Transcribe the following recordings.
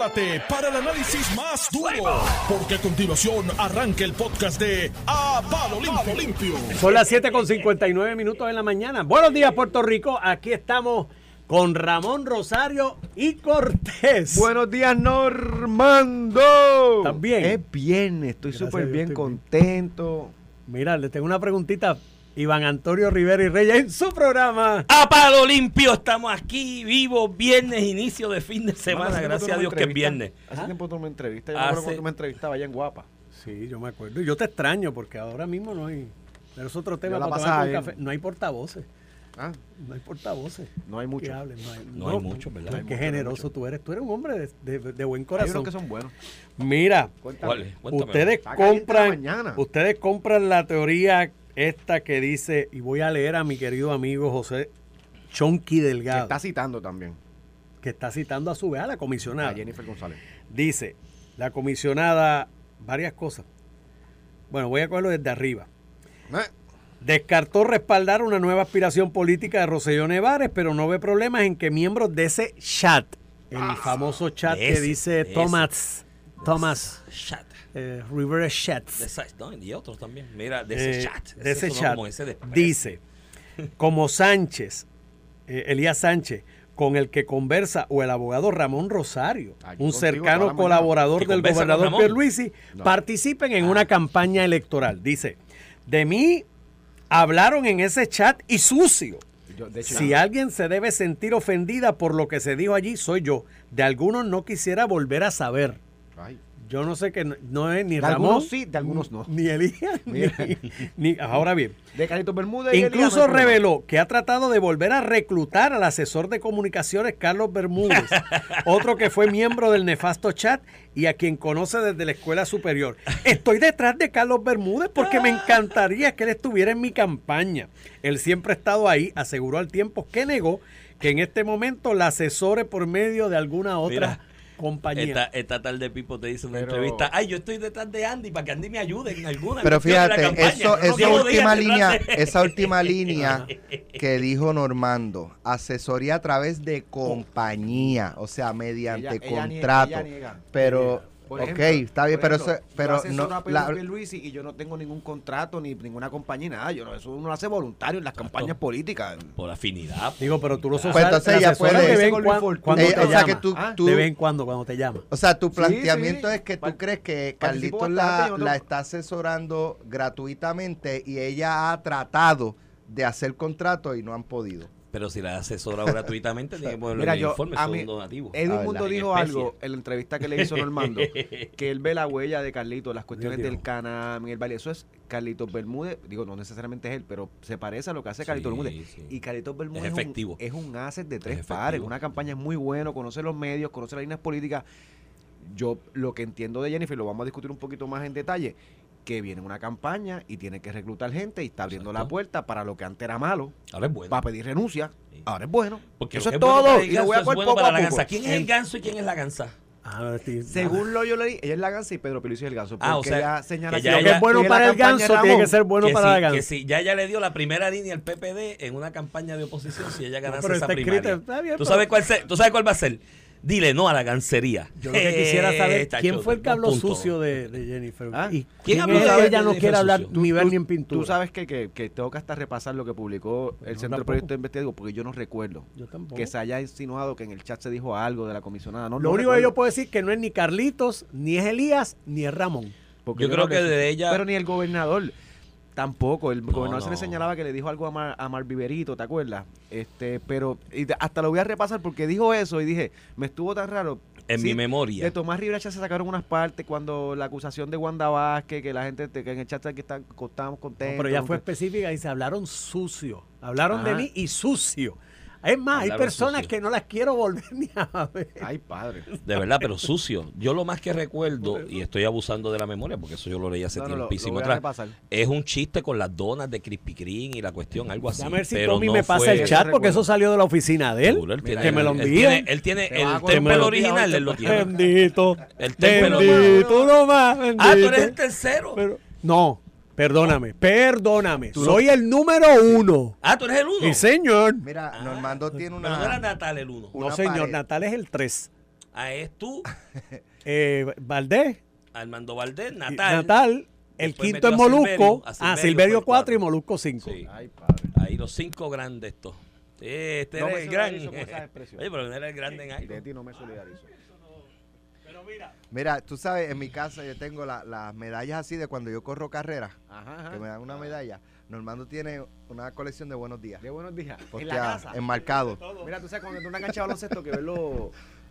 prepárate para el análisis más duro, porque a continuación arranca el podcast de A Palo Limpio. Limpio. Son las 7 con 59 minutos de la mañana. Buenos días, Puerto Rico. Aquí estamos con Ramón Rosario y Cortés. Buenos días, Normando. ¿Estás bien? Es viernes, estoy súper bien, estoy bien. contento. Mira, le tengo una preguntita. Iván Antonio Rivera y Reyes en su programa. A palo limpio, estamos aquí, vivos, viernes, inicio de fin de semana, Hace gracias a Dios que es viernes. Hace tiempo tú me entrevistas. Yo me acuerdo Hace- cuando tú me entrevistabas allá en Guapa. Sí, yo me acuerdo. Yo te extraño porque ahora mismo no hay. Pero es otro tema la para bien. café. No hay portavoces. Ah, No hay portavoces. no hay mucho. hablen, no hay, No hay mucho, ¿verdad? Qué Hay mucho, generoso mucho. tú eres. Tú eres un hombre de, de- de buen Hay corazón. unos que son buenos. Mira, Cuéntame. Ustedes compran, ustedes compran la teoría esta que dice, y voy a leer a mi querido amigo José Chonqui Que Delgado, está citando también que está citando a su vez a la comisionada. a Jennifer González. Dice, la comisionada, varias cosas. Bueno, voy a cogerlo desde arriba. Eh, Descartó respaldar una nueva aspiración política de Roselló Nevares, pero no ve problemas en que miembros de ese chat, el famoso chat que dice ese. Thomas, Chat. eh, Rivera esa- no, y otros también. Mira, de ese eh, chat. de ese chat, como ese dice, como Sánchez, eh, Elías Sánchez, con el que conversa, o el abogado Ramón Rosario, Aquí un cercano colaborador del gobernador. Pierluisi, No. participen en una campaña electoral. Dice, de mí hablaron en ese chat y sucio. yo, de hecho, Si alguien se debe sentir ofendida por lo que se dijo allí, soy yo. De algunos no quisiera volver a saber. Ay, Yo no sé que no, no es ni De Ramón. algunos sí, de algunos no. Ni Elías, ni, Mira. ni- Ahora bien, de Carlitos Bermúdez. y Elías, no incluso reveló que ha tratado de volver a reclutar al asesor de comunicaciones Carlos Bermúdez, otro que fue miembro del nefasto chat y a quien conoce desde la escuela superior. Estoy detrás de Carlos Bermúdez porque me encantaría que él estuviera en mi campaña. Él siempre ha estado ahí, aseguró al tiempo que negó que en este momento la asesore por medio de alguna otra Mira, compañía. Esta, esta tarde Pipo te dice una Pero- entrevista. Ay, yo estoy detrás de Andy para que Andy me ayude en alguna. Pero cuestión de la fíjate, campaña. eso, no esa última línea, de- esa última línea que dijo Normando, asesoría a través de compañía, o sea, mediante Ella- ella nie- contrato. ella niega. pero, Por ok, ejemplo, está bien, pero ejemplo, eso, pero yo no, la- y yo no tengo ningún contrato ni ninguna compañía ni nada. Yo no, eso uno lo hace voluntario en las campañas políticas. Por afinidad. Digo, pero tú lo Pues entonces ella puede- de vez cuando Ella- te o sea que tú, Ah, tú- de vez en cuando cuando te llama. o sea, tu Sí, planteamiento sí. es que tú Par- crees que Carlitos la, no- la está asesorando gratuitamente y ella ha tratado de hacer contrato y no han podido. Pero si la asesora gratuitamente, tiene que ponerlo Mira, en el yo, informe, a son mí, donativos. Edwin Ah, Mundo dijo En especie. algo en la entrevista que le hizo Normando, que él ve la huella de Carlitos, las cuestiones Dios, del. Canam, el baile. Eso es Carlitos Bermúdez, digo, no necesariamente es él, pero se parece a lo que hace Sí, Carlitos Bermúdez. sí. Y Carlitos Bermúdez Es. Un, es un asset de tres pares. Una campaña es muy bueno, conoce los medios, conoce las líneas políticas. Yo lo que entiendo de Jennifer, lo vamos a discutir un poquito más en detalle, que viene una campaña y tiene que reclutar gente y está abriendo la Exacto. puerta para lo que antes era malo, Ahora es bueno. va a pedir renuncia, Sí. ahora es bueno. Porque Eso es que bueno para todo. Y lo voy a es bueno poco para a la poco. gansa. ¿Quién es el ganso y quién es la gansa? Ah, sí. Según lo yo leí, ella es la gansa y Pedro Pelicio es el ganso. Ah, o porque sea, ella señala que ya Lo que que es bueno que para la el ganso tiene que ser bueno que para si, la que ganso. si ya ella le dio la primera línea al PPD en una campaña de oposición, si ella ganase pero esa está escrito, primaria. está bien, ¿Tú, pero- sabes cuál se- ¿Tú sabes cuál va a ser? Dile no a la gancería. Yo lo que quisiera saber Eh, quién chacho, fue el que habló sucio de, de Jennifer. ¿Ah? ¿Y ¿Quién quién habló es de ella no quiere hablar sucio? ni ver ni en pintura? Tú sabes que, que, que tengo que hasta repasar lo que publicó el No, Centro de tampoco. Proyectos Investigativo porque yo no recuerdo Yo tampoco. que se haya insinuado que en el chat se dijo algo de la comisionada. No, Lo no único que yo puedo decir que no es ni Carlitos, ni es Elías, ni es Ramón. Porque Yo creo que de ella- Pero ni el gobernador. Tampoco. El No, gobernador se le señalaba que le dijo algo a Mar, a Mar Viverito, ¿te acuerdas? Este, pero y hasta lo voy a repasar porque dijo eso y dije, me estuvo tan raro. En Sí, mi memoria. De Tomás Rivera se sacaron unas partes cuando la acusación de Wanda Vázquez, que la gente, que en el chat aquí está, estábamos No, contentos. pero con fue que- específica y se hablaron sucio. Hablaron de mí y sucio. Es más, hay personas sucio. que no las quiero volver ni a ver. Ay, padre. De verdad, pero sucio. Yo lo más que recuerdo, y estoy abusando de la memoria, porque eso yo lo leí hace No, no, lo- tiempísimo lo a atrás, es un chiste con las donas de Krispy Kreme y la cuestión, algo así. Déjame ver si pero Tommy no me pasa fue- el chat porque eso salió de la oficina de él. Seguro, él tiene- que me lo él envíe. tiene, él tiene a el los original, él lo tiene. Bendito. El temple Bendito nomás. Ah, tú eres el tercero. Pero- no, perdóname, perdóname. Soy el número uno. Ah, tú eres el uno. Sí, señor. Mira, Normando tiene Pero no era una, Natal el uno. No, señor, pared. Natal es el 3. Ah, es tú, Eh, Valdés, Armando Valdés, y Natal. Natal, el Después quinto metió es Silverio, Molusco, a ah, Silverio Silverio fue el 4 y cuatro. Molusco 5. Sí. Ay, padre. Ahí los cinco grandes estos. Este No era me el gran. solidarizo con esas expresiones. Oye, pero no era el grande en De algo. ti no me solidarizo. Mira, tú sabes, en mi casa yo tengo la- las medallas así de cuando yo corro carreras, Ajá, que me dan una medalla. Normando tiene una colección de buenos días. De buenos días. En la Posteada, casa. enmarcado. Mira, tú sabes cuando tú una cancha de baloncesto que ves los.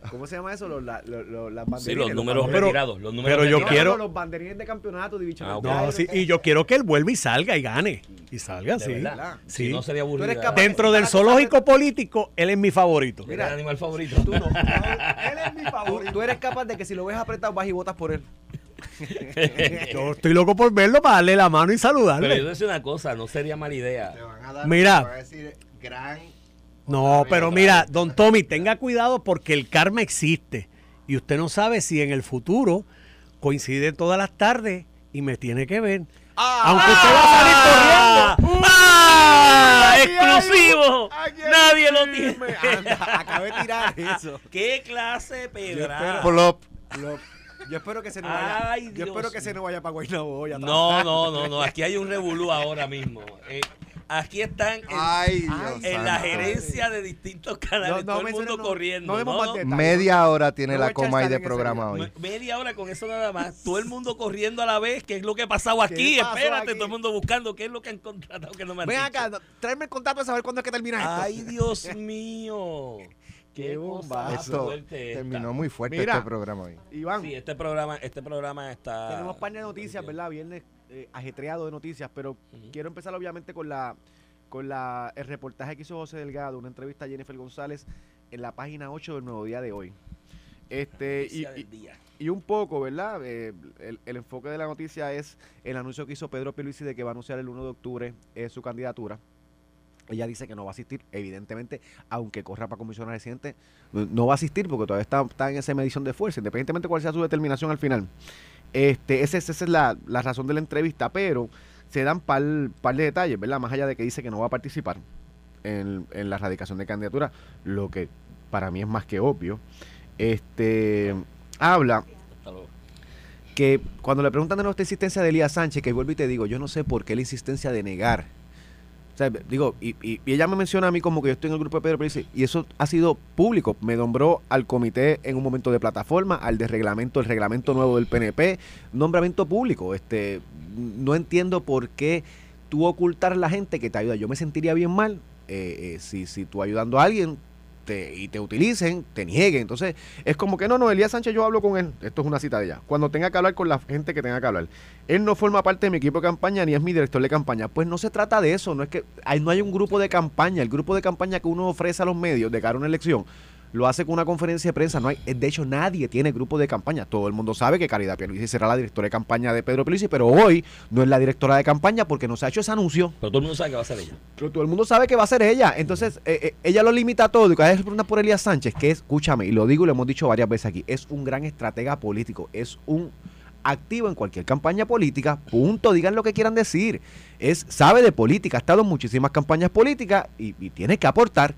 ¿Cómo se llama eso? Los, la- los- los- las Sí, banderines. los números banderines. retirados. Los números pero yo No, retirados. quiero- no, los banderines de campeonato, Division Ah, of ok. No, sí, y yo quiero que él vuelva y salga y gane. Y salga, De sí. verdad. Sí. Si no sería aburrido. Dentro del zoológico político, él es mi favorito. Mira, el animal favorito. Tú no. Él es mi favorito. Tú eres capaz de que si lo ves apretado vas y votas por él. Yo estoy loco por verlo para darle la mano y Pero yo te saludarle. decía una cosa, no sería mala idea. Te van a dar, Mira. te van a decir gran. No, pero mira, don Tommy, tenga cuidado porque el karma existe. Y usted no sabe si en el futuro coincide todas las tardes y me tiene que ver. Aunque usted va a salir corriendo. ¡Ah! Aquí hay un- ¡Exclusivo! aquí hay Nadie lo tiene. Anda, acabé de tirar eso. ¿Qué clase de pedra? Plop. Lo- yo espero que se nos vaya. Ay, yo Dios espero que se nos vaya para Guaynabo hoy No, no, no, no. Aquí hay un revolú ahora mismo. Eh, aquí están en, Ay, Dios Ay, en la gerencia de distintos canales, todo el mundo no- corriendo. Media hora tiene No la coma ahí de programa hoy. Me- Media hora con eso nada más. Todo el mundo corriendo a la vez. ¿Qué es lo que ha pasado aquí? Espérate, aquí? todo el mundo buscando qué es lo que han contratado que no me han Ven dicho. acá, tráeme el contrato a saber cuándo es que termina esto. Ay, Dios mío. Qué bomba. Esto terminó muy fuerte Mira. este programa hoy. Iván, Sí, este programa, este programa está. tenemos par de noticias, ¿verdad? Viernes eh, ajetreado de noticias, pero quiero empezar obviamente con la con la el reportaje que hizo José Delgado, una entrevista a Jennifer González en la página 8 del Nuevo Día de hoy. Este, y, y- y un poco, ¿verdad? Eh, el, el enfoque de la noticia es el anuncio que hizo Pedro Pierluisi de que va a anunciar el 1 de octubre eh, su candidatura. Ella dice que no va a asistir, evidentemente, aunque corra para comisionado residente, no va a asistir porque todavía está, está en esa medición de fuerza, independientemente de cuál sea su determinación al final. Este, ese- esa es la, la razón de la entrevista, pero se dan par, par de detalles, ¿verdad? Más allá de que dice que no va a participar en, en la radicación de candidatura, lo que para mí es más que obvio. Este habla que cuando le preguntan de nuestra insistencia de Elías Sánchez, que vuelvo y te digo, yo no sé por qué la insistencia de negar. Digo, y, y- y ella me menciona a mí como que yo estoy en el grupo de Pedro Pérez, y eso ha sido público. Me nombró al comité en un momento de plataforma, al de reglamento, el reglamento nuevo del PNP, nombramiento público. Este, no entiendo por qué tú ocultar a la gente que te ayuda. Yo me sentiría bien mal eh, eh, si, si tú ayudando a alguien y te utilicen, te nieguen. Entonces, es como que no, no, Elías Sánchez, yo hablo con él. Esto es una cita de ella. Cuando tenga que hablar con la gente que tenga que hablar. Él no forma parte de mi equipo de campaña ni es mi director de campaña. Pues no se trata de eso. No es que hay, no hay un grupo de campaña. El grupo de campaña que uno ofrece a los medios de cara a una elección lo hace con una conferencia de prensa. No hay, de hecho, nadie tiene grupo de campaña. Todo el mundo sabe que Caridad Pierluisi será la directora de campaña de Pedro Pierluisi, pero hoy no es la directora de campaña porque no se ha hecho ese anuncio. Pero todo el mundo sabe que va a ser ella. Pero todo el mundo sabe que va a ser ella. Entonces, eh, eh, ella lo limita todo. Y cada vez se pregunta por Elías Sánchez, que es, escúchame, y lo digo y lo hemos dicho varias veces aquí, es un gran estratega político, es un activo en cualquier campaña política, punto, digan lo que quieran decir. Es, sabe de política, ha estado en muchísimas campañas políticas y, y tiene que aportar.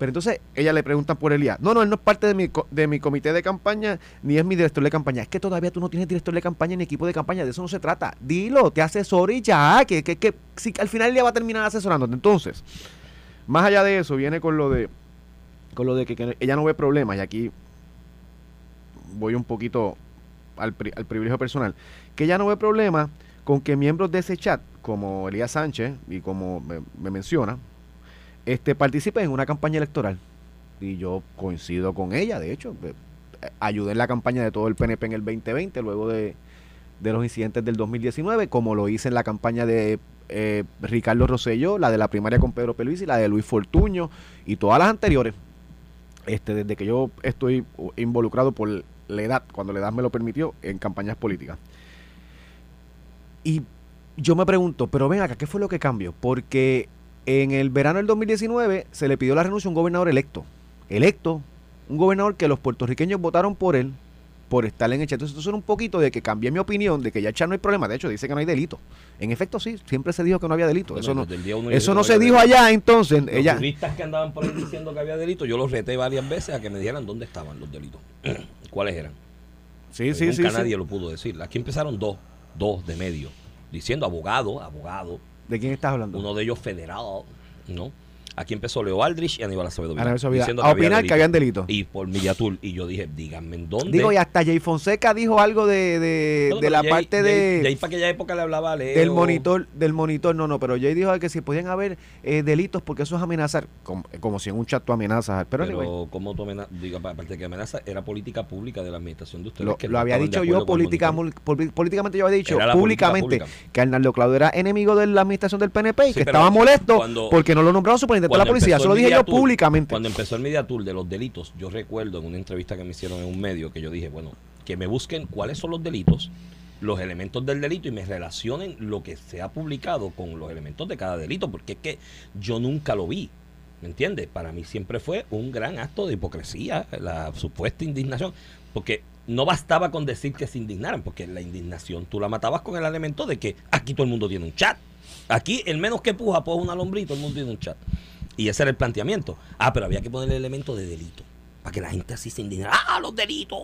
Pero entonces ella le preguntan por Elías. No, no, él no es parte de mi, de mi comité de campaña ni es mi director de campaña. Es que todavía tú no tienes director de campaña ni equipo de campaña. De eso no se trata. Dilo, te asesore y ya. Que, que, que si al final ella va a terminar asesorándote. Entonces, más allá de eso, viene con lo de con lo de que, ella no ve problemas. Y aquí voy un poquito al, pri- al privilegio personal. Que ella no ve problemas con que miembros de ese chat, como Elías Sánchez y como me menciona, este, participen en una campaña electoral. Y yo coincido con ella, de hecho. eh, Ayudé en la campaña de todo el PNP en el 2020, luego de, de los incidentes del 2019, como lo hice en la campaña de eh, Ricardo Rosselló, la de la primaria con Pedro Peluisi, la de Luis Fortuño y todas las anteriores. Este, desde que yo estoy involucrado por la edad, cuando la edad me lo permitió, en campañas políticas. Y yo me pregunto, pero ven acá, ¿qué fue lo que cambió? Porque en el verano del 2019 se le pidió la renuncia a un gobernador electo. Electo, un gobernador que los puertorriqueños votaron por él por estar en el chat. Entonces, eso era un poquito de que cambié mi opinión, de que ya el chat no hay problema. De hecho, dice que no hay delito. En efecto, sí, siempre se dijo que no había delito. Bueno, eso no, eso no se dijo delito. allá, entonces. Los ella, juristas que andaban por ahí diciendo que había delito, yo los reté varias veces a que me dijeran dónde estaban los delitos. ¿Cuáles eran? sí, Pues sí, sí, nunca sí. nadie lo pudo decir. Aquí empezaron dos, dos de medio, diciendo abogado, abogado, ¿De quién estás hablando? uno de ellos federal, ¿no? Aquí empezó Leo Aldrich y Aníbal Acevedo. Vilá, diciendo a opinar que habían delitos. Y por Millatul. Y yo dije, díganme en dónde. Digo, y hasta Jay Fonseca dijo algo de, de, No, de pero la Jay- parte Jay- de... Jay para aquella época le hablaba a Leo. del monitor, del monitor, no, no, pero Jay dijo que si podían haber eh, delitos porque eso es amenazar, como, como si en un chat tú amenazas, pero, Pero, anyway, como tú amenazas, diga, aparte de que amenaza, era política pública de la administración de ustedes. lo, que lo no había dicho yo política, políticamente yo había dicho públicamente pública. que Arnaldo Claudio era enemigo de la administración del PNP y Sí, que estaba molesto cuando- porque no lo nombraron superintendente la policía, eso lo dije yo Media Tour, públicamente. Cuando empezó el Media Tour de los delitos, yo recuerdo en una entrevista que me hicieron en un medio que yo dije, bueno, que me busquen cuáles son los delitos, los elementos del delito y me relacionen lo que se ha publicado con los elementos de cada delito, porque es que yo nunca lo vi. ¿Me entiendes? Para mí siempre fue un gran acto de hipocresía, la supuesta indignación, porque no bastaba con decir que se indignaran, porque la indignación tú la matabas con el elemento de que aquí todo el mundo tiene un chat. Aquí el menos que puja pues una lombriz, todo el mundo tiene un chat. Y ese era el planteamiento. Ah, pero había que poner el elemento de delito. Para que la gente así se indignara. ¡Ah, los delitos!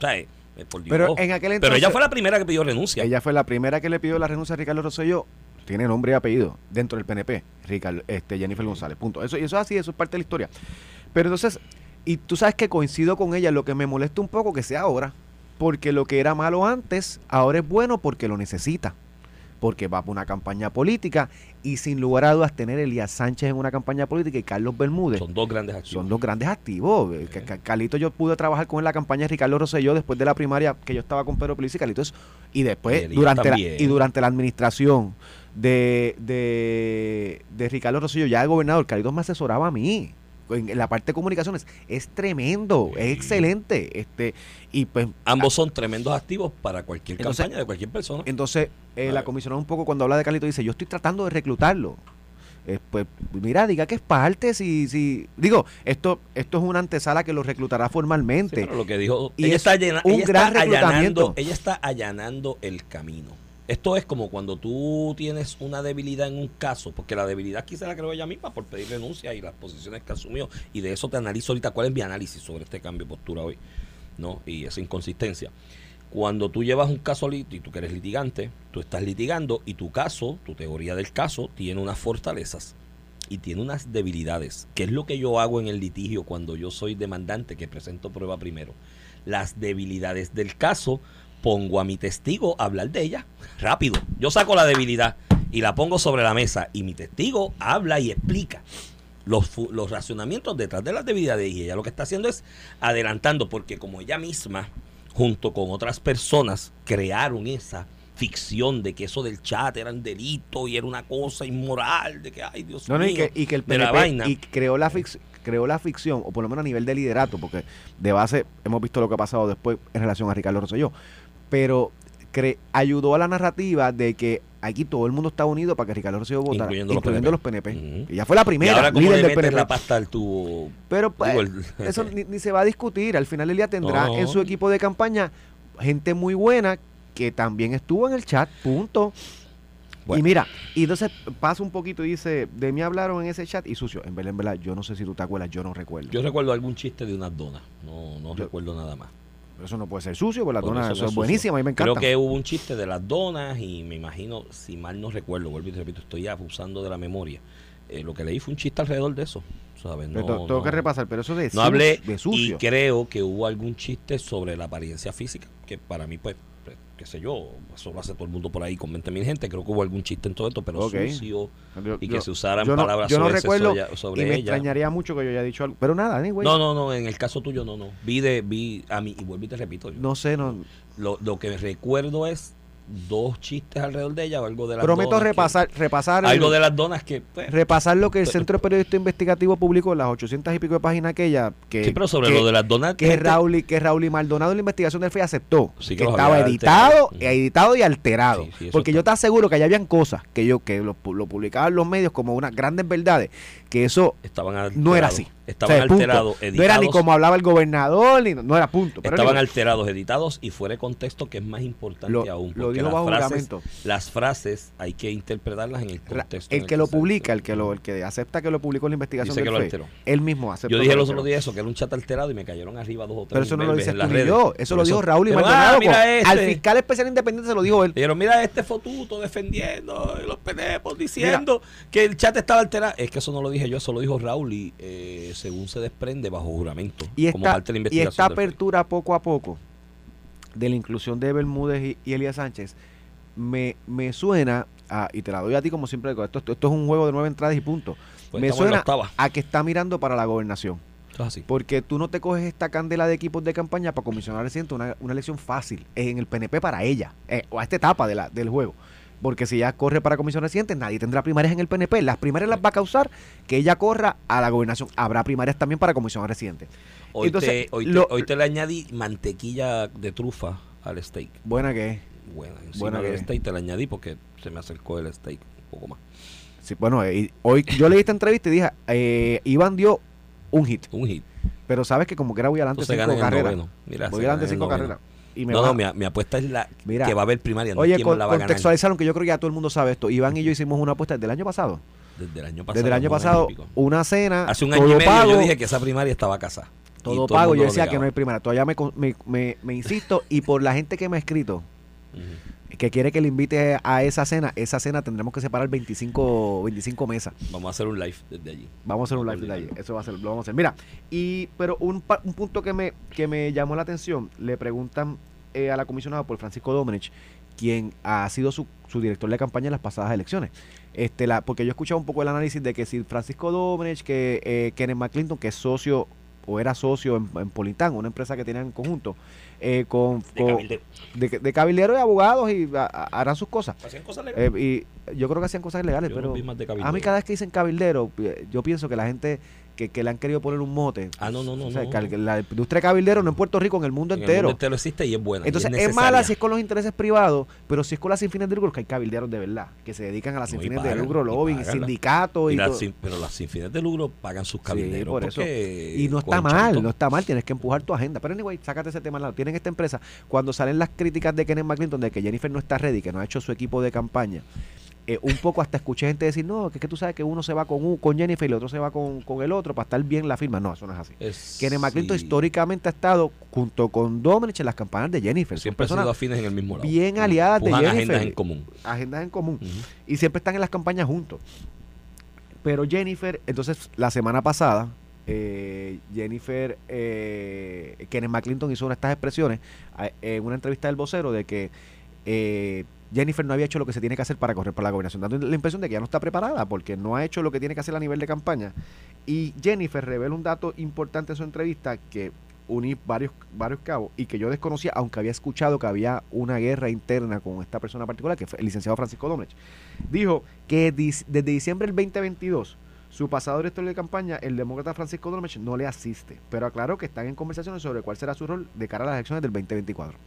Sea, eh, por Dios. Pero en aquel Pero entonces- ella fue la primera que pidió renuncia. Ella fue la primera que le pidió la renuncia a Ricardo Rosselló. Tiene nombre y apellido dentro del PNP. Ricardo, este, Jennifer González. Punto. Eso, y eso es así, eso es parte de la historia. Pero entonces, y tú sabes que coincido con ella, lo que me molesta un poco que sea ahora. Porque lo que era malo antes, ahora es bueno porque lo necesita. Porque va por una campaña política y sin lugar a dudas tener Elías Sánchez en una campaña política y Carlos Bermúdez Son dos grandes activos. son los grandes activos. Eh, Carlito, yo pude trabajar con él en la campaña de Ricardo Rosselló después de la primaria que yo estaba con Pedro Pelici y Carlitos. Y Y después, durante la, y durante la administración de, de, de Ricardo Rosselló, ya de gobernador, Carlitos me asesoraba a mí. En, la parte de comunicaciones es tremendo, es Sí. excelente. Este, y pues Ambos son tremendos activos para cualquier Entonces- campaña de cualquier persona. entonces, eh, la comisionada un poco cuando habla de Carlito dice, yo estoy tratando de reclutarlo. Eh, pues mira, diga que es parte, si, si, digo, esto, esto es una antesala que lo reclutará Sí, formalmente. pero lo que dijo, Y ella es está, llena- un ella gran está allanando, ella está allanando el camino. Esto es como cuando tú tienes una debilidad en un caso, porque la debilidad quizá la creó ella misma por pedir renuncia y las posiciones que asumió, y de eso te analizo ahorita cuál es mi análisis sobre este cambio de postura hoy, ¿no? Y esa inconsistencia. Cuando tú llevas un caso y tú que eres litigante, tú estás litigando y tu caso, tu teoría del caso, tiene unas fortalezas y tiene unas debilidades. ¿Qué es lo que yo hago en el litigio cuando yo soy demandante que presento prueba primero? Las debilidades del caso, pongo a mi testigo a hablar de ella rápido. Yo saco la debilidad y la pongo sobre la mesa y mi testigo habla y explica los, los racionamientos detrás de las debilidades y ella lo que está haciendo es adelantando porque como ella misma junto con otras personas crearon esa ficción de que eso del chat era un delito y era una cosa inmoral, de que, ay Dios No, no, mío, y que, y que el de la PNP vaina. y creó la fic- creó la ficción, o por lo menos a nivel de liderato, porque de base hemos visto lo que ha pasado después en relación a Ricardo Rosselló, pero cre- ayudó a la narrativa de que aquí todo el mundo está unido para que Ricardo Rosselló votara, Incluyendo incluyendo, los los PNP. Ujú. Ella fue la y primera, ahora como líder le del PNP. la pasta al tubo. Pero pues, el- eso ni, ni se va a discutir. Al final del día tendrá No. en su equipo de campaña gente muy buena que también estuvo en el chat, punto. Bueno. Y mira, y entonces pasa un poquito y dice, de mí hablaron en ese chat y sucio. En verdad, en verdad, yo no sé si tú te acuerdas, yo no recuerdo. Yo recuerdo algún chiste de unas donas, no, no Yo- recuerdo nada más. Eso no puede ser sucio, porque la Por dona, eso eso, no es sucio. buenísima, a mí me encanta. Creo que hubo un chiste de las donas y me imagino, si mal no recuerdo, vuelvo y te repito, estoy abusando de la memoria. Eh, lo que leí fue un chiste alrededor de eso, ¿sabes? No, tengo que repasar, pero eso de, No hablé de y sucio. creo que hubo algún chiste sobre la apariencia física, que para mí, pues, qué sé yo, eso lo hace todo el mundo por ahí con 20 mil gente. Creo que hubo algún chiste en todo esto, pero Ok. sucio Yo- y yo- que se usaran yo no- palabras yo no sobre, recuerdo sobre y me ella. extrañaría mucho que yo haya dicho algo. Pero nada, anyway. No, no, no, en el caso tuyo no, no. Vi de, vi a mí, y vuelvo y te repito, yo- No sé, no. lo, lo que recuerdo es dos chistes alrededor de ella o algo de las Prometo donas que- repasar, repasar, el- algo de las donas que pues, repasar lo que el Centro de Periodista Investigativo publicó en las 800 y pico de páginas aquella que, sí, pero sobre que, lo de las donas que gente- Raúl, y- que Raúl y Maldonado en la investigación del FEI aceptó Sí, que que estaba editado, alterado. editado y alterado. Sí, sí, eso Porque está. yo te aseguro que allá habían cosas que yo que lo, lo publicaban los medios como unas grandes verdades que eso Estaban alterados. no era así. Estaban O sea, alterados, editados. No era ni como hablaba el gobernador, ni, no era punto. Pero Estaban anyway, alterados, editados y fuera de contexto, que es más importante Lo- aún. lo dijo las bajo frases, juramento. las frases hay que interpretarlas en el contexto. en el que lo se publica, el que lo, el que acepta que lo publicó la investigación Dice del que lo alteró. él mismo acepta. Yo dije los otros días eso, que era un chat alterado y me cayeron arriba dos o tres. Pero eso no lo dices tú yo, eso lo dijo Raúl y Pero, Maldonado. ah, Al este. fiscal especial independiente se lo dijo él. Dijeron, mira este fotuto defendiendo y los pendejos diciendo que el chat estaba alterado. Es que eso no lo dije yo, eso lo dijo Raúl y eh, según se desprende bajo juramento Y como esta, parte de la y investigación. esta del FEI. apertura poco a poco de la inclusión de Bermúdez y, y Elías Sánchez me, me suena, a, y te la doy a ti como siempre digo, esto, esto es un juego de nueve entradas y punto. Pues me suena a que está mirando para la gobernación. Es así. Porque tú no te coges esta candela de equipos de campaña para comisionar reciente una, una elección fácil en el PNP para ella, eh, o a esta etapa de la, del juego. Porque si ella corre para comisión reciente, nadie tendrá primarias en el PNP. Las primarias las va a causar que ella corra a la gobernación. Habrá primarias también para comisión reciente. Hoy, Entonces, te, hoy, te- lo- hoy te le añadí mantequilla de trufa al steak. Buena que es. Buena, encima Buena del que- steak te la añadí porque se me acercó el steak un poco más. Sí, bueno, eh, hoy yo leí esta entrevista y dije, eh, Iván dio un hit. Un hit. Pero sabes que como que era voy adelante Entonces cinco carreras. Mira, Voy adelante cinco carreras. Y me No, va- no, mi, mi apuesta es la Mira. que va a haber primaria. No Oye, quién con- la va a ganar. contextualizaron que yo creo que ya todo el mundo sabe esto. Iván y yo hicimos una apuesta desde el año pasado. Desde el año pasado. Desde el año pasado, una cena. Hace un año y medio pago, yo dije que esa primaria estaba casada. Y Todo pago. Yo decía que no hay primera. Todavía me, con- me, me- me insisto. y por la gente que me ha escrito. Que quiere que le invite a esa cena, esa cena tendremos que separar 25, 25 mesas. Vamos a hacer un live desde allí. Vamos a hacer un live de ahí. Eso va a ser, lo vamos a hacer. Mira, y pero un, un punto que me, que me llamó la atención, le preguntan eh, a la comisionada por Francisco Domenech, quien ha sido su, su director de campaña en las pasadas elecciones. Este, la, porque yo he escuchado un poco el análisis de que si Francisco Domenech, que eh, Kenneth McClinton, que es socio o era socio en, en Politán, una empresa que tenían en conjunto, eh, con, con- de, de cabildero y abogados y a- a- harán sus cosas. Hacían cosas legales. Eh, y yo creo que hacían cosas legales, Yo pero de a mí cabildero. cada vez que dicen cabildero, eh, yo pienso que la gente que, que le han querido poner un mote. Ah, no, no, no. o sea, no. que la industria de cabildero no en Puerto Rico, en el mundo En el entero. mundo entero existe y es buena. Entonces es, mala si es con los intereses privados, pero si es con las sin fines de lucro, que hay cabilderos de verdad, que se dedican a las sin fines de lucro, y lobbying, pagan. sindicatos Y todo. sin- pero las sin fines de lucro pagan sus cabilderos. por eso. porque Y no está mal, no está mal, tienes que empujar tu agenda. Pero anyway, sácate ese tema al lado. Tienen esta empresa, cuando salen las críticas de Kenneth McClinton de que Jennifer no está ready, que no ha hecho su equipo de campaña, eh, un poco hasta escuché gente decir, no, que es que tú sabes que uno se va con, con Jennifer y el otro se va con, con el otro para estar bien la firma. No, eso no es así. Es- Kenneth McClinton sí. históricamente ha estado junto con Domenech en las campañas de Jennifer. Siempre han sido afines en el mismo lado. bien aliadas de Jennifer. agendas en común. agendas en común y siempre están en las campañas juntos. Pero Jennifer, entonces la semana pasada, eh, Jennifer, eh, Kenneth McClinton hizo una de estas expresiones a- en una entrevista del vocero de que eh, Jennifer no había hecho lo que se tiene que hacer para correr para la gobernación, dando la impresión de que ya no está preparada porque no ha hecho lo que tiene que hacer a nivel de campaña. Y Jennifer revela un dato importante en su entrevista que uní varios, varios cabos y que yo desconocía, aunque había escuchado que había una guerra interna con esta persona particular, que fue el licenciado Francisco Domnech. Dijo que desde diciembre del 2022, su pasado director de campaña, el demócrata Francisco Domnech, no le asiste, pero aclaró que están en conversaciones sobre cuál será su rol de cara a las elecciones del 2024.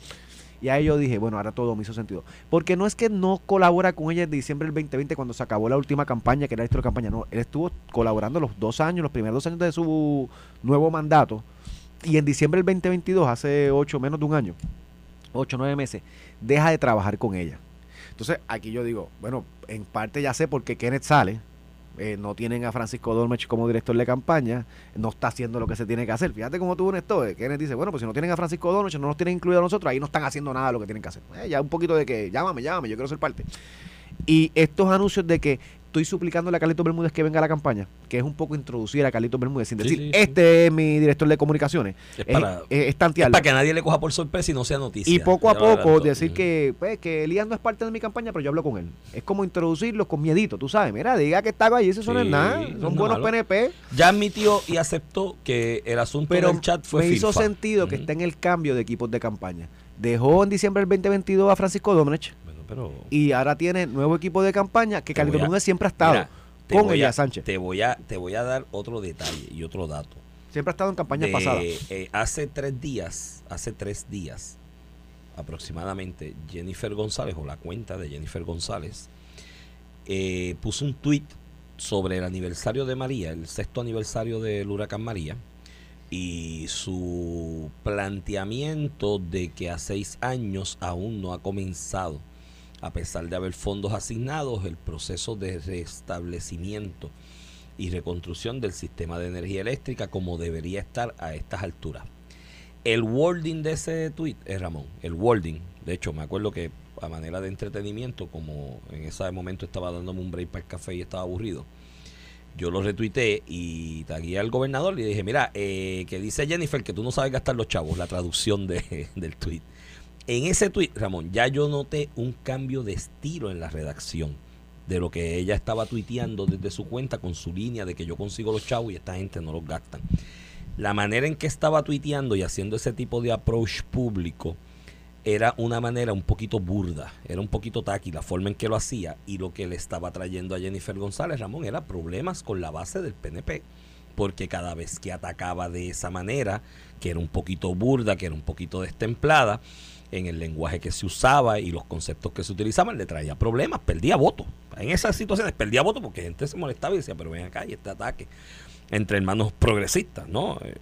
Y ahí yo dije, bueno, ahora todo me hizo sentido. Porque no es que no colabora con ella desde diciembre del 2020 cuando se acabó la última campaña, que era director de campaña. No, él estuvo colaborando los dos años, los primeros dos años de su nuevo mandato. Y en diciembre del 2022, hace ocho, menos de un año, ocho, nueve meses, deja de trabajar con ella. Entonces, aquí yo digo, bueno, en parte ya sé por qué Kenneth sale. Eh, no tienen a Francisco Dolmech como director de campaña, no está haciendo lo que se tiene que hacer. Fíjate cómo tuvo esto. eh, Kenneth dice, bueno, pues si no tienen a Francisco Dolmech, no nos tienen incluido a nosotros, ahí no están haciendo nada de lo que tienen que hacer. Eh, ya un poquito de que, llámame, llámame, yo quiero ser parte. Y estos anuncios de que estoy suplicándole a Carlitos Bermúdez que venga a la campaña, que es un poco introducir a Carlitos Bermúdez sin decir, sí, sí. este es mi director de comunicaciones. Es para, es- es para que nadie le coja por sorpresa y no sea noticia. Y poco a poco decir Ujú. que, pues, que Elías no es parte de mi campaña, pero yo hablo con él. Es como introducirlos con miedito, tú sabes. Mira, diga que estaba ahí, eso no es nada. no Son buenos malo. PNP. Ya admitió y aceptó que el asunto Pero del chat fue me hizo filfa. sentido que Ujú. esté en el cambio de equipos de campaña. Dejó en diciembre del 2022 a Francisco Domenech Bueno, pero... y ahora tiene nuevo equipo de campaña que a- Bermúdez siempre ha estado Mira, con voy a- Elías Sánchez. Te voy, a, te voy a dar otro detalle y otro dato. Siempre ha estado en campañas De, pasadas. eh, hace tres días, hace tres días aproximadamente, Jennifer González o la cuenta de Jennifer González eh, puso un tweet sobre el aniversario de María, el sexto aniversario del huracán María, y su planteamiento de que a seis años aún no ha comenzado, a pesar de haber fondos asignados, el proceso de restablecimiento y reconstrucción del sistema de energía eléctrica como debería estar a estas alturas. El wording de ese tweet, es Ramón, el wording, de hecho me acuerdo que a manera de entretenimiento, como en ese momento estaba dándome un break para el café y estaba aburrido, yo lo retuiteé y tagué al gobernador y le dije, mira, eh, que dice Jennifer que tú no sabes gastar los chavos, la traducción de, del tweet. En ese tweet, Ramón, ya yo noté un cambio de estilo en la redacción de lo que ella estaba tuiteando desde su cuenta con su línea de que yo consigo los chavos y esta gente no los gastan. La manera en que estaba tuiteando y haciendo ese tipo de approach público era una manera un poquito burda, era un poquito taqui la forma en que lo hacía y lo que le estaba trayendo a Jennifer González Ramón era problemas con la base del PNP, porque cada vez que atacaba de esa manera, que era un poquito burda, que era un poquito destemplada, en el lenguaje que se usaba y los conceptos que se utilizaban, le traía problemas, perdía votos. En esas situaciones perdía votos porque gente se molestaba y decía, pero ven acá y este ataque entre hermanos progresistas, ¿no? Eh,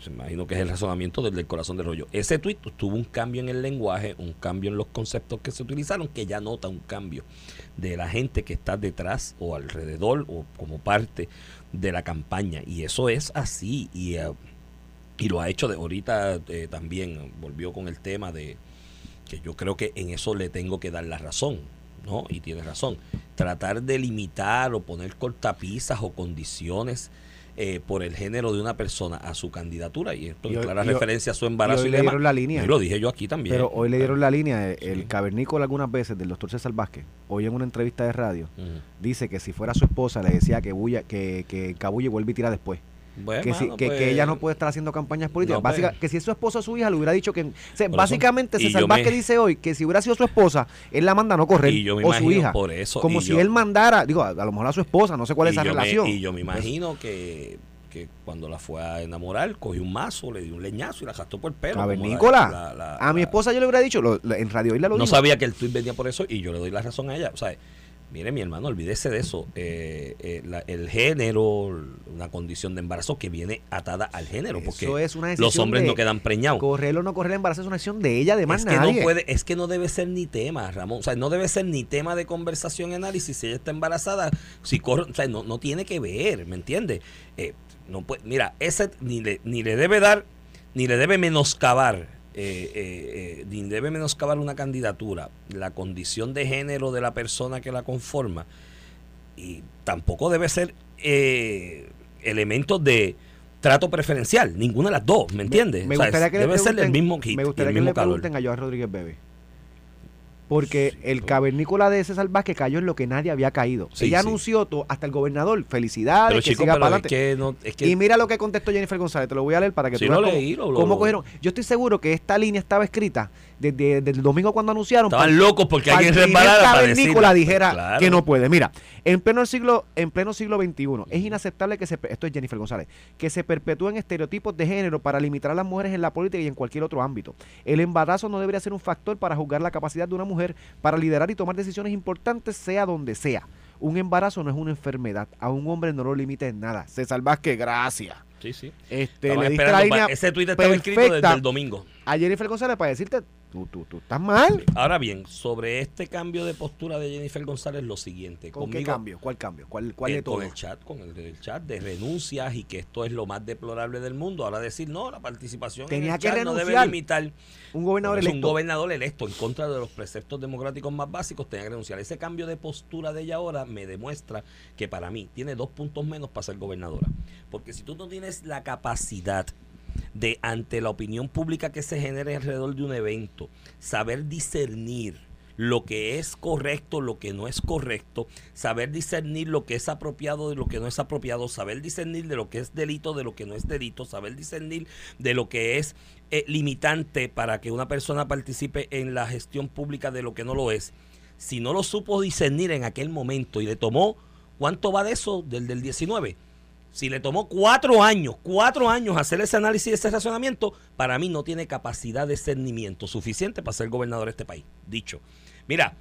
se imagino que es el razonamiento del, corazón del rollo. Ese tuit tuvo un cambio en el lenguaje, un cambio en los conceptos que se utilizaron, que ya nota un cambio de la gente que está detrás o alrededor o como parte de la campaña. Y eso es así. Y, eh, y lo ha hecho de ahorita eh, también, volvió con el tema de que yo creo que en eso le tengo que dar la razón. ¿no? Y tiene razón. Tratar de limitar o poner cortapisas o condiciones eh, por el género de una persona a su candidatura y esto es clara referencia a su embarazo y, le dieron la línea. Y lo dije yo aquí también. Pero hoy le dieron la línea. El, cavernícola algunas veces del doctor César Vázquez, hoy en una entrevista de radio, dice que si fuera su esposa le decía que, bulla, que, que Cabulle vuelve y tira después que, que, pues, ella no puede estar haciendo campañas políticas. Pues. que si es su esposa o su hija, le hubiera dicho que. básicamente, César Vázquez dice hoy que si hubiera sido su esposa, él la manda a no correr. o su hija. Por eso, como si él mandara, digo, a, lo mejor a su esposa, no sé cuál es esa relación. y yo me imagino que que cuando la fue a enamorar, cogió un mazo, le dio un leñazo y la gastó por el pelo. Cavernícola. a mi esposa yo le hubiera dicho, en Radio Isla lo No sabía que el tweet venía por eso y yo le doy la razón a ella. O sea, Mire, mi hermano, olvídese de eso. Eh, eh, el género, una condición de embarazo que viene atada al género, porque los hombres no quedan preñados. Correr o no correr el embarazo es una acción de ella, de más es Que no puede, es que no debe ser ni tema, Ramón. O sea, no debe ser ni tema de conversación análisis. Si ella está embarazada, si corre, o sea, no, no tiene que ver, ¿me entiendes? Eh, no puede, mira, ese ni le, ni le debe dar, ni le debe menoscabar eh, eh, eh debe menoscabar una candidatura, la condición de género de la persona que la conforma, y tampoco debe ser eh, elementos de trato preferencial, ninguna de las dos, ¿me entiendes? Me, gustaría que debe ser el mismo Me gustaría que le pregunten a Joan Rodríguez Bebe porque el cavernícola de César Vázquez cayó en lo que nadie había caído. Ella anunció todo, hasta el gobernador, felicidades, que siga para adelante. y mira lo que contestó Jennifer González, te lo voy a leer para que tú veas cómo, cogieron. Yo estoy seguro que esta línea estaba escrita desde, el domingo cuando anunciaron. Estaban locos porque alguien resbalara cavernícola dijera que no puede. Mira, en pleno siglo en pleno siglo XXI es inaceptable que se esto es Jennifer González, que se perpetúen estereotipos de género para limitar a las mujeres en la política y en cualquier otro ámbito. El embarazo no debería ser un factor para juzgar la capacidad de una mujer para liderar y tomar decisiones importantes, sea donde sea. Un embarazo no es una enfermedad. A un hombre no lo limite en nada. César Vázquez, gracias. Sí, sí. Este, le diste la línea ese tuit estaba escrito desde el domingo. A Jennifer González para decirte, tú, tú, tú estás mal. Ahora bien, sobre este cambio de postura de Jennifer González, lo siguiente. ¿Con qué cambio? ¿Cuál cambio? ¿Cuál, cuál de todo? Con el chat, con el, chat de renuncias y que esto es lo más deplorable del mundo. Ahora decir, no, la participación Tenía en que chat no debe limitar. Un gobernador electo. Un gobernador electo en contra de los preceptos democráticos más básicos tenía que renunciar. Ese cambio de postura de ella ahora me demuestra que para mí tiene dos puntos menos para ser gobernadora. Porque si tú no tienes la capacidad de ante la opinión pública que se genere alrededor de un evento, saber discernir lo que es correcto, lo que no es correcto, saber discernir lo que es apropiado de lo que no es apropiado, saber discernir de lo que es delito de lo que no es delito, saber discernir de lo que es eh, limitante para que una persona participe en la gestión pública de lo que no lo es. Si no lo supo discernir en aquel momento y le tomó, ¿cuánto va de eso? Del del 19 si le tomó cuatro años, cuatro años hacer ese análisis y ese razonamiento, para mí no tiene capacidad de discernimiento suficiente para ser gobernador de este país. Dicho. Mira,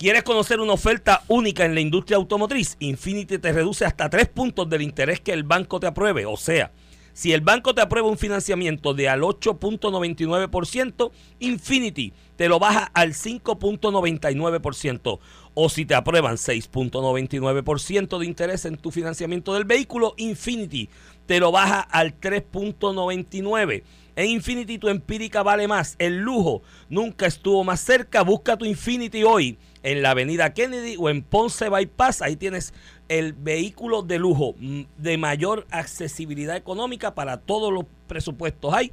¿Quieres conocer una oferta única en la industria automotriz? Infinity te reduce hasta tres puntos del interés que el banco te apruebe. O sea, si el banco te aprueba un financiamiento de al 8.99%, Infinity te lo baja al 5.99%. O si te aprueban 6.99% de interés en tu financiamiento del vehículo, Infinity te lo baja al 3.99%. En Infinity tu empírica vale más. El lujo nunca estuvo más cerca. Busca tu Infinity hoy en la avenida Kennedy o en Ponce Bypass. Ahí tienes el vehículo de lujo mm, de mayor accesibilidad económica para todos los presupuestos. Hay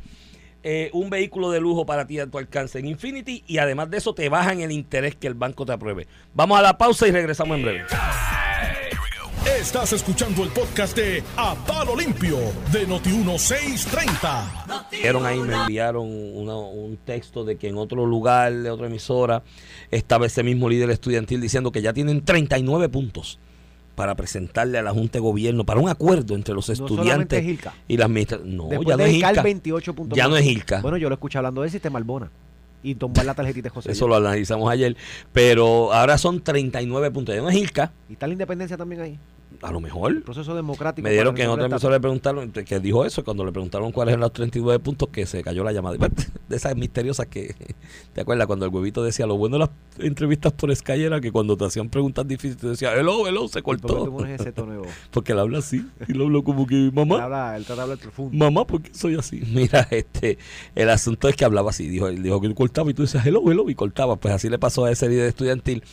eh, un vehículo de lujo para ti a tu alcance en Infinity y además de eso te bajan el interés que el banco te apruebe. Vamos a la pausa y regresamos en breve. Estás escuchando el podcast de A Palo Limpio de Noti1630. Vieron ahí, me enviaron una- un texto de que en otro lugar, de otra emisora, estaba ese mismo líder estudiantil diciendo que ya tienen 39 puntos para presentarle a la Junta de Gobierno para un acuerdo entre los No estudiantes es y la administración. No, Después ya no de es Gilca. 28 puntos Ya más. no es Gilca. Bueno, yo lo escuché hablando del sistema Albona. Y tomar la tarjetita de José. Eso lo analizamos ayer. Pero ahora son 39 puntos. Ya no es Gilca. Y está la independencia también ahí. A lo mejor. El proceso democrático. Me dieron que en otra emisora le preguntaron, que dijo eso, cuando le preguntaron cuáles eran los 39 puntos, que se cayó la llamada. De esas misteriosas que, ¿te acuerdas? Cuando el huevito decía, lo bueno de las entrevistas por Sky era que cuando te hacían preguntas difíciles, te decía, hello, hello, se ¿Y por qué tú cortó. ese tono? Porque él habla así, y lo hablo como que, Él, mamá, habla, él trata de hablar profundo. mamá, ¿por qué soy así? Mira, este, el asunto es que hablaba así, dijo, él dijo que él cortaba y tú decías, hello, hello, y cortaba. Pues así le pasó a ese líder estudiantil.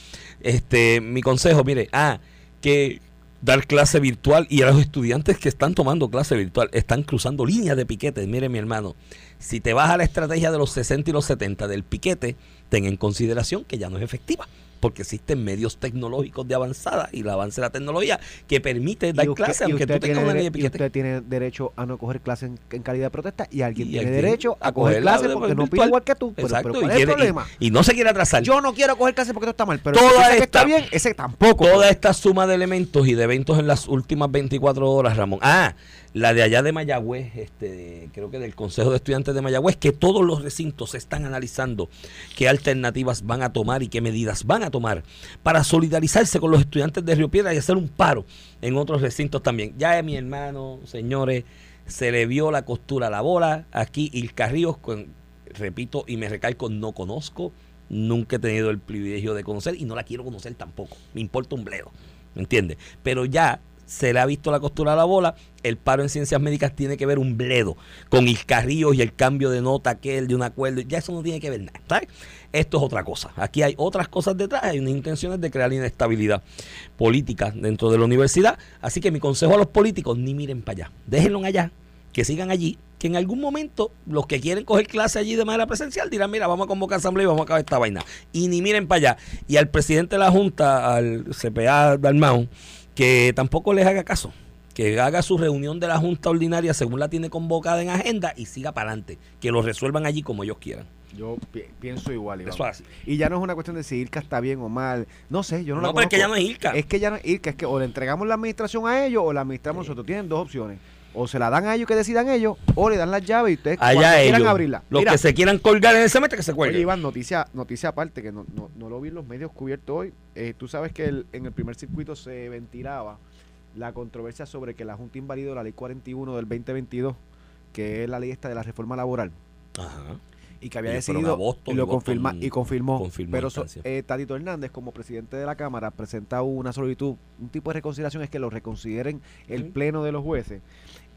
Este, mi consejo, mire, ah, que dar clase virtual y a los estudiantes que están tomando clase virtual están cruzando líneas de piquete. Mire, mi hermano, si te vas a la estrategia de los 60 y los 70 del piquete, ten en consideración que ya no es efectiva. Porque existen medios tecnológicos de avanzada y el avance de la tecnología que permite dar Y usted- clase y aunque tú tengas una línea de y piquete. usted tiene derecho a no coger clases en, en calidad de protesta y alguien Y tiene alguien derecho a, coger clases porque no pide igual que tú. Pero, Exacto, pero y, ¿cuál es el quiere- y- problema? y no se quiere atrasar. Yo no quiero coger clases porque esto está mal, pero Toda que esta- está bien, ese tampoco. Toda esta suma de elementos y de eventos en las últimas 24 horas, Ramón. Ah, la de allá de Mayagüez, este, creo que del Consejo de Estudiantes de Mayagüez, que todos los recintos están analizando qué alternativas van a tomar y qué medidas van a tomar para solidarizarse con los estudiantes de Río Piedra y hacer un paro en otros recintos también. Ya mi hermano, señores, se le vio la costura a la bola. Aquí Ilka Ríos, repito y me recalco, no conozco. Nunca he tenido el privilegio de conocer y no la quiero conocer tampoco. Me importa un bledo. ¿Me entiendes? Pero ya se le ha visto la costura a la bola. El paro en ciencias médicas tiene que ver un bledo con Ríos y el cambio de nota aquel de un acuerdo. Ya eso no tiene que ver nada. Esto es otra cosa. Aquí hay otras cosas detrás. Hay unas intenciones de crear inestabilidad política dentro de la universidad. Así que mi consejo a los políticos, ni miren para allá. Déjenlo allá, que sigan allí. Que en algún momento los que quieren coger clase allí de manera presencial dirán, mira, vamos a convocar asamblea y vamos a acabar esta vaina. Y ni miren para allá. Y al presidente de la Junta, al CPA Dalmau, que tampoco les haga caso. Que haga su reunión de la Junta Ordinaria según la tiene convocada en agenda y siga para adelante. Que lo resuelvan allí como ellos quieran. Yo pi- pienso igual. Iván. Eso así. Y ya no es una cuestión de si Irka está bien o mal. No sé, yo no, No, la pero es que ya no es Ilka. Es que ya no es Irka, es que o le entregamos la administración a ellos o la administramos nosotros. Tienen dos opciones. O se la dan a ellos que decidan ellos, o le dan las llaves y ustedes cuando quieran abrirla. Los Mira, que se quieran colgar en ese mete que se Oye, cuelguen. Iván, noticia, noticia aparte, que no, no, no lo vi en los medios cubiertos hoy. Eh, tú sabes que el- en el primer circuito se ventilaba la controversia sobre que la Junta invalidó la ley 41 del 2022, que es la ley esta de la reforma laboral, Ajá. y que había fueron decidido Boston y lo y confirma y confirmó. confirmó pero instancia. eh, Hernández, como presidente de la Cámara, presenta una solicitud, un tipo de reconsideración es que lo reconsideren el pleno de los jueces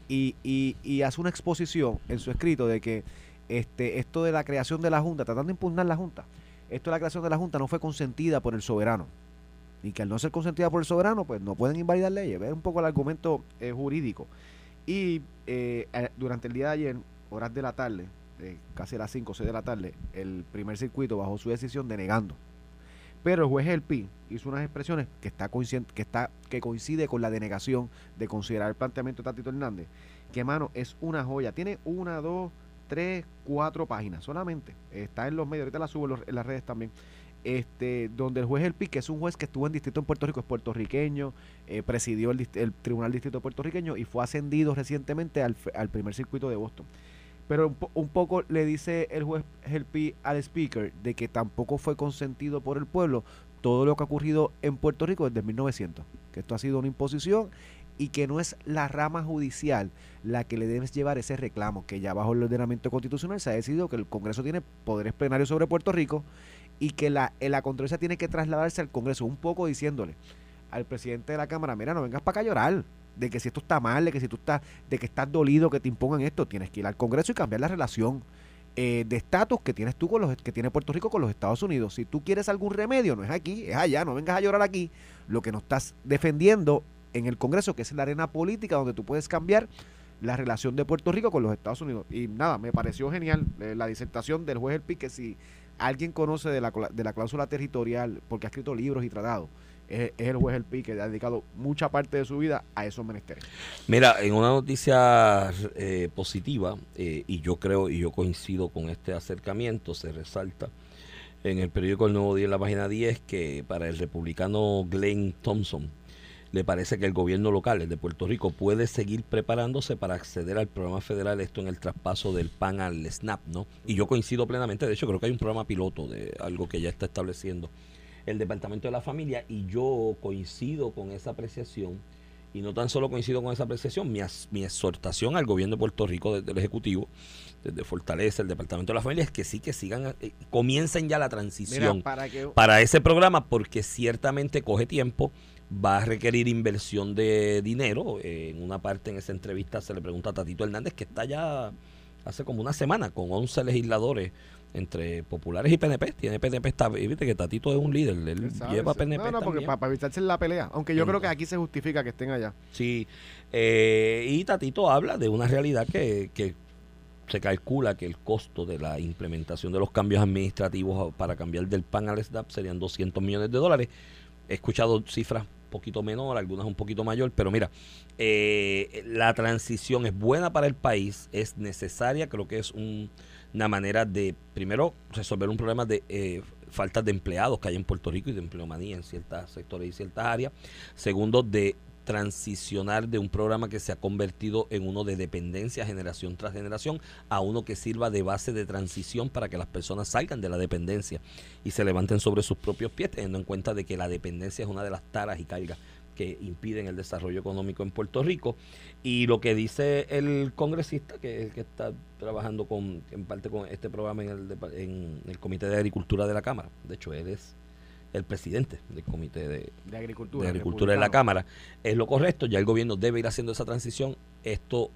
y, hace una exposición en su escrito de que este esto de la creación de la Junta, tratando de impugnar la Junta, esto de la creación de la Junta no fue consentida por el soberano. Y que al no ser consentida por el soberano, pues no pueden invalidar leyes. Es un poco el argumento eh, jurídico. Y eh, durante el día de ayer, horas de la tarde, eh, casi a las 5 o 6 de la tarde, el primer circuito bajó su decisión denegando. Pero el juez El Pi hizo unas expresiones que está que está que coincide con la denegación de considerar el planteamiento de Tatito Hernández, que mano es una joya. Tiene una, dos, tres, cuatro páginas solamente. Está en los medios, ahorita la subo en, las redes también. Este, donde el juez El Pi, que es un juez que estuvo en distrito en Puerto Rico, es puertorriqueño, eh, presidió el, Tribunal Distrito Puertorriqueño y fue ascendido recientemente al, al primer circuito de Boston. Pero un, po- un poco le dice el juez Helpi al speaker de que tampoco fue consentido por el pueblo todo lo que ha ocurrido en Puerto Rico desde 1900, que esto ha sido una imposición y que no es la rama judicial la que le debes llevar ese reclamo, que ya bajo el ordenamiento constitucional se ha decidido que el Congreso tiene poderes plenarios sobre Puerto Rico y que la, la controversia tiene que trasladarse al Congreso, un poco diciéndole al presidente de la Cámara, mira, no vengas para acá a llorar, de que si esto está mal, de que si tú estás, de que estás dolido, que te impongan esto, tienes que ir al Congreso y cambiar la relación eh, de estatus que tienes tú con los que tiene Puerto Rico con los Estados Unidos. Si tú quieres algún remedio, no es aquí, es allá, no vengas a llorar aquí. Lo que no estás defendiendo en el Congreso, que es la arena política donde tú puedes cambiar la relación de Puerto Rico con los Estados Unidos. Y nada, me pareció genial eh, la disertación del juez El Pique. Si alguien conoce de la, de la cláusula territorial, porque ha escrito libros y tratados, es, el juez El Pique, que ha dedicado mucha parte de su vida a esos menesteres. Mira, en una noticia eh, positiva, eh, y yo creo y yo coincido con este acercamiento, se resalta en el periódico El Nuevo Día, en la página 10, que para el republicano Glenn Thompson le parece que el gobierno local, de Puerto Rico, puede seguir preparándose para acceder al programa federal, esto en el traspaso del PAN al SNAP, ¿no? Y yo coincido plenamente, de hecho creo que hay un programa piloto de algo que ya está estableciendo el Departamento de la Familia y yo coincido con esa apreciación y no tan solo coincido con esa apreciación, mi, as- mi exhortación al gobierno de Puerto Rico desde el Ejecutivo, desde Fortaleza, el Departamento de la Familia, es que sí que sigan, eh, comiencen ya la transición para que para ese programa porque ciertamente coge tiempo, va a requerir inversión de dinero. Eh, en una parte en esa entrevista se le pregunta a Tatito Hernández que está ya hace como una semana con 11 legisladores entre populares y PNP. Tiene PNP, está, viste que Tatito es un líder, él lleva sí. PNP No, no, porque para, evitarse la pelea. Aunque yo Sí. creo que aquí se justifica que estén allá. Sí, eh, y Tatito habla de una realidad que, que se calcula que el costo de la implementación de los cambios administrativos para cambiar del PAN al SNAP serían 200 millones de dólares. He escuchado cifras un poquito menor, algunas un poquito mayor, pero mira, eh, la transición es buena para el país, es necesaria, creo que es un- una manera de, primero, resolver un problema de eh, falta de empleados que hay en Puerto Rico y de empleomanía en ciertos sectores y ciertas áreas. Segundo, de transicionar de un programa que se ha convertido en uno de dependencia generación tras generación a uno que sirva de base de transición para que las personas salgan de la dependencia y se levanten sobre sus propios pies, teniendo en cuenta de que la dependencia es una de las taras y cargas que impiden el desarrollo económico en Puerto Rico. Y lo que dice el congresista, que es el que está trabajando con, en parte con este programa en el, en el Comité de Agricultura de la Cámara, de hecho él es el presidente del Comité de, De agricultura. de Agricultura de la. Cámara. Es lo correcto, ya el gobierno debe ir haciendo esa transición. Esto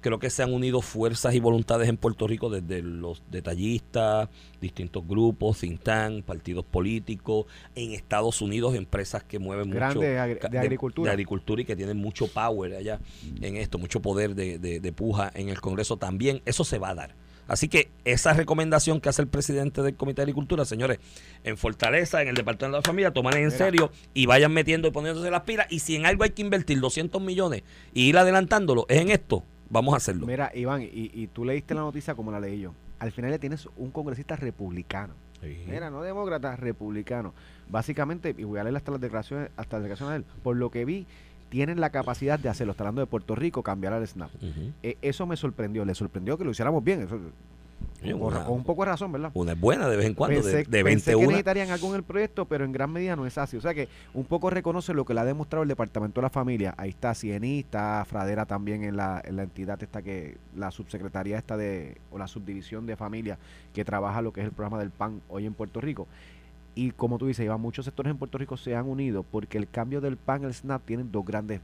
creo que se han unido fuerzas y voluntades en Puerto Rico desde los detallistas, distintos grupos, think tank, partidos políticos, en Estados Unidos empresas que mueven mucho agri- ca- de agricultura. de agricultura y que tienen mucho power allá en esto, mucho poder de, de- de puja en el Congreso también. Eso se va a dar. Así que esa recomendación que hace el presidente del Comité de Agricultura, señores, en Fortaleza, en el Departamento de la Familia, toman en serio y vayan metiendo y poniéndose las pilas. Y si en algo hay que invertir 200 millones y ir adelantándolo, es en esto, vamos a hacerlo. Mira, Iván, y, y tú leíste la noticia como la leí yo. Al final le tienes un congresista republicano. Sí. Mira, no demócrata, republicano. Básicamente, y voy a leer hasta las declaraciones, hasta las declaraciones de él, por lo que vi, tienen la capacidad de hacerlo. Está hablando de Puerto Rico, cambiar al SNAP. Eh, eso me sorprendió, le sorprendió que lo hiciéramos bien. Eso, una- con un poco de razón, ¿verdad? Una es buena de vez en cuando, pensé, de, de pensé 21. que necesitarían algo en el proyecto, pero en gran medida no es así. O sea que un poco reconoce lo que le ha demostrado el Departamento de la Familia. Ahí está Ciení, está Fradera también en la, en la entidad esta que, la subsecretaría esta de, o la subdivisión de familia que trabaja lo que es el programa del PAN hoy en Puerto Rico. Y como tú dices, Iván, muchos sectores en Puerto Rico se han unido porque el cambio del PAN al SNAP tienen dos grandes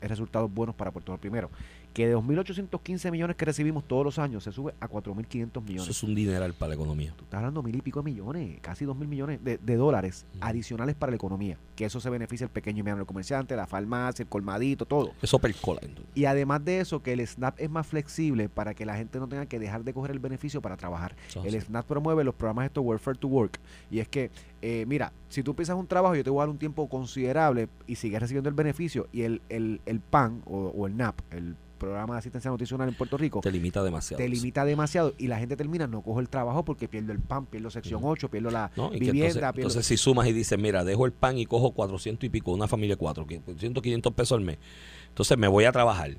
resultados buenos para Puerto Rico. Primero, que de 2.815 millones que recibimos todos los años se sube a 4.500 millones. Eso es un dineral para la economía. Tú estás hablando de mil y pico de millones, casi dos mil millones de, de dólares adicionales para la economía. Que eso se beneficia el pequeño y mediano comerciante, la farmacia, el colmadito, todo. Eso percola. entonces. Y además de eso, que el SNAP es más flexible para que la gente no tenga que dejar de coger el beneficio para trabajar. Eso El. SNAP promueve los programas estos Welfare to Work. Y es que, eh, mira, si tú piensas un trabajo, yo te voy a dar un tiempo considerable y sigues recibiendo el beneficio. Y el, el, el PAN o, o el NAP, el Programa de Asistencia Nutricional en Puerto Rico, Te limita demasiado. te limita demasiado y la gente termina, no coge el trabajo porque pierdo el PAN, pierdo sección Ujú. 8, pierdo la vivienda, entonces, pierdo... entonces si sumas y dices, mira, dejo el pan y cojo 400 y pico, una familia de cuatro, que 100, 500 pesos al mes. Entonces me voy a trabajar,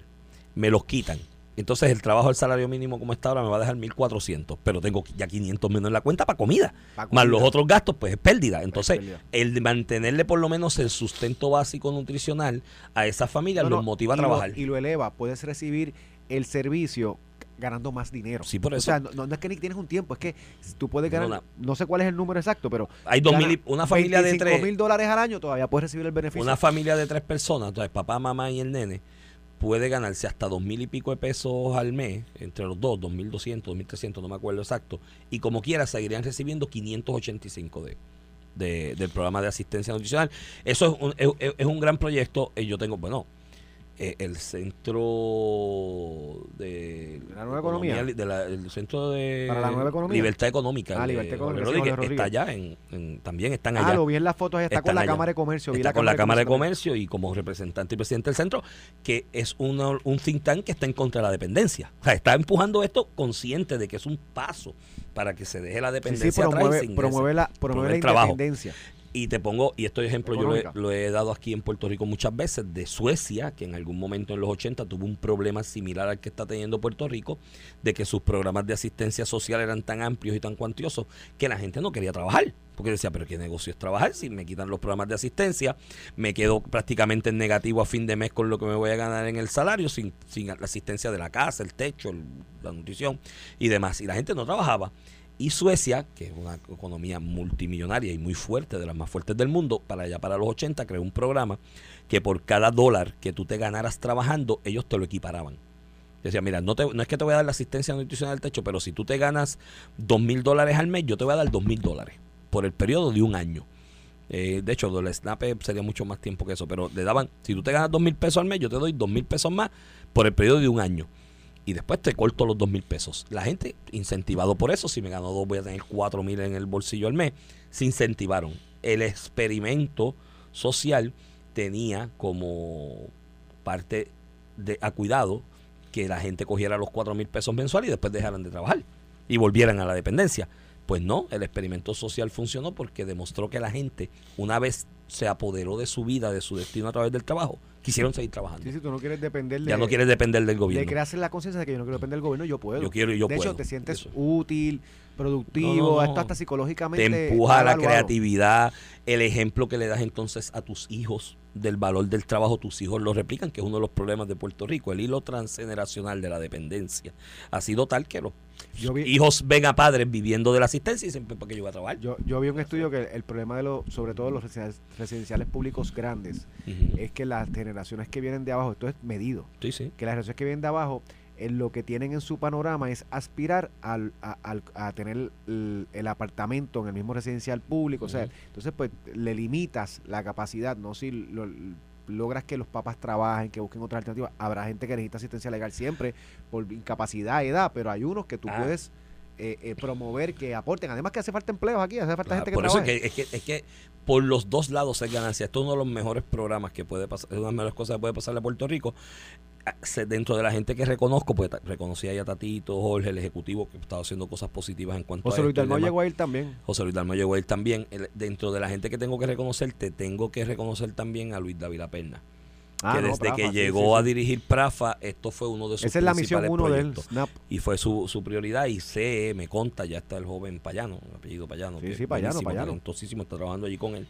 me los quitan. Entonces el trabajo del salario mínimo como está ahora me va a dejar 1.400, pero tengo ya 500 menos en la cuenta para comida. Pa' Más los otros gastos, pues es pérdida. Entonces, pérdida. el de mantenerle por lo menos el sustento básico nutricional a esas familias No, los no, motiva a lo- trabajar. y lo eleva. Puedes recibir el servicio ganando más dinero. Sí, por O eso. sea, no, no es que ni tienes un tiempo, es que tú puedes No, ganar, no, sé cuál es el número exacto, pero Hay dos mil una familia de 25 tres. mil dólares al año, todavía puedes recibir el beneficio. Una familia de tres personas, entonces papá, mamá y el nene, puede ganarse hasta dos mil y pico de pesos al mes, entre los dos, dos mil doscientos, dos mil trescientos, no me acuerdo exacto, y como quiera seguirían recibiendo 585 de, de- del programa de asistencia nutricional. Eso es un, es, un gran proyecto. eh, Yo tengo, bueno, eh, el centro de, ¿De la nueva economía? li- de la- el centro de ¿Para la nueva economía? libertad económica Ah, Libertad Económica, sí, Rodríguez, está allá en, en- también están ah, allá lo vi en las fotos, está con la allá. Cámara de Comercio. está con la Cámara de. Comercio y como representante y presidente del centro, que es una- un think tank que está en contra de la dependencia. O sea, está empujando esto consciente de que es un paso para que se deje la Sí, dependencia sí, atrás y se promueve, la, promueve Promueve la el trabajo. independencia. Y te pongo, y este ejemplo yo lo he, lo he dado aquí en Puerto Rico muchas veces, de Suecia, que en algún momento en los 80 tuvo un problema similar al que está teniendo Puerto Rico, de que sus programas de asistencia social eran tan amplios y tan cuantiosos que la gente no quería trabajar. Porque decía, pero ¿qué negocio es trabajar? Si me quitan los programas de asistencia, me quedo prácticamente en negativo a fin de mes con lo que me voy a ganar en el salario, sin, sin la asistencia de la casa, el techo, el- la nutrición y demás. Y la gente no trabajaba. Y Suecia, que es una economía multimillonaria y muy fuerte, de las más fuertes del mundo, para allá para los 80 creó un programa que por cada dólar que tú te ganaras trabajando, ellos te lo equiparaban. Decía, mira, no, te- no es que te voy a dar la asistencia nutricional del techo, pero si tú te ganas dos mil dólares al mes, yo te voy a dar dos mil dólares por el periodo de un año. Eh, de hecho, el SNAP sería mucho más tiempo que eso, pero le daban, si tú te ganas dos mil pesos al mes, yo te doy dos mil pesos más por el periodo de un año. Y después te corto los dos mil pesos. La gente, incentivado por eso, si me gano dos, voy a tener cuatro mil en el bolsillo al mes, se incentivaron. El experimento social tenía como parte de a cuidado que la gente cogiera los cuatro mil pesos mensuales y después dejaran de trabajar y volvieran a la dependencia. Pues no, el experimento social funcionó porque demostró que la gente, una vez se apoderó de su vida, de su destino a través del trabajo, quisieron seguir trabajando. Sí, si tú no quieres depender de, ya no quieres depender del de gobierno. crearse la conciencia de que yo no quiero depender del gobierno, yo puedo. Yo quiero y yo de puedo. hecho, te sientes Eso. útil, productivo, No, no, no. esto hasta psicológicamente. te empuja a la creatividad, el ejemplo que le das entonces a tus hijos del valor del trabajo, tus hijos lo replican, que es uno de los problemas de Puerto Rico, el hilo transgeneracional de la dependencia. Ha sido tal que los Yo vi- hijos ven a padres viviendo de la asistencia y siempre porque yo voy a trabajar. Yo, yo vi un estudio que el problema de los, sobre todo los residenciales, públicos grandes, es que las generaciones que vienen de abajo, esto es medido, Sí, sí. que las generaciones que vienen de abajo, eh, lo que tienen en su panorama es aspirar al, a, al- a tener el, el apartamento en el mismo residencial público, o sea, entonces pues le limitas la capacidad, no si lo- logras que los papás trabajen, que busquen otras alternativas, habrá gente que necesita asistencia legal siempre por incapacidad, edad, pero hay unos que tú Ah. puedes eh, eh, promover que aporten, además que hace falta empleos aquí, hace falta Claro, gente que por eso es que, es, que, es que por los dos lados es ganancia. Esto es uno de los mejores programas que puede pasar, es una de las mejores cosas que puede pasarle a Puerto Rico. Dentro de la gente que reconozco, pues ta- reconocí ahí a Tatito, Jorge, el ejecutivo, que estaba haciendo cosas positivas en cuanto José a Luis esto y Dalmau llegó a ir también. José Luis Dalmau llegó a ir también. El- dentro de la gente que tengo que reconocer, te tengo que reconocer también a Luis David Perna. Ah, que no, desde Prafa, que llegó sí, sí. a dirigir Prafa, esto fue uno de sus Esa es la misión uno de él, proyectos. Y fue su, su prioridad. Y sé, me conta, ya está el joven Payano, el apellido Payano. Sí, que sí, Payano, Payano. talentosísimo, está trabajando allí con él.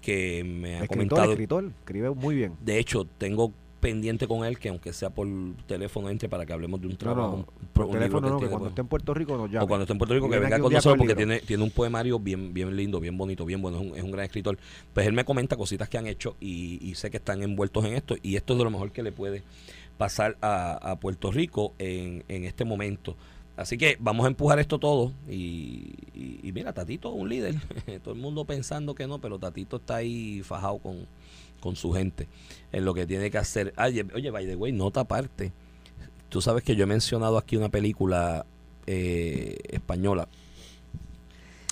Que me ha Escritor, comentado. escritor, escribe muy bien. De hecho, tengo pendiente con él que aunque sea por teléfono entre para que hablemos de un trabajo. no, un, por un libro teléfono no, que tiene, cuando pues. esté en Puerto Rico nos llame. O cuando esté en Puerto Rico, que venga con nosotros porque tiene, tiene un poemario bien, bien lindo, bien bonito, bien bueno. Es un, es un gran escritor. Pues él me comenta cositas que han hecho y, y sé que están envueltos en esto. Y esto es de lo mejor que le puede pasar a, a Puerto Rico en, en este momento. Así que vamos a empujar esto todo. Y, y- y mira, Tatito es un líder. todo el mundo pensando que no, pero Tatito está ahí fajado con, con su gente en lo que tiene que hacer. Oye, oye, by the way, nota aparte. Tú sabes que yo he mencionado aquí una película eh, española,